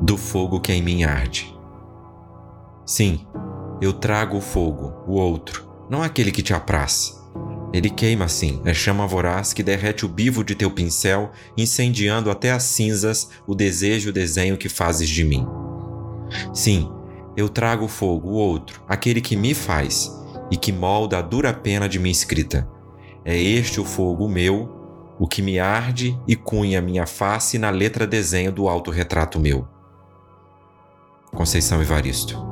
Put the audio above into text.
do fogo que em mim arde. Sim, eu trago o fogo, o outro, não aquele que te apraz. Ele queima assim, é chama voraz que derrete o bivo de teu pincel, incendiando até as cinzas o desejo o desenho que fazes de mim. Sim, eu trago o fogo, o outro, aquele que me faz e que molda a dura pena de minha escrita. É este o fogo meu, o que me arde e cunha minha face na letra desenho do autorretrato meu. Conceição Evaristo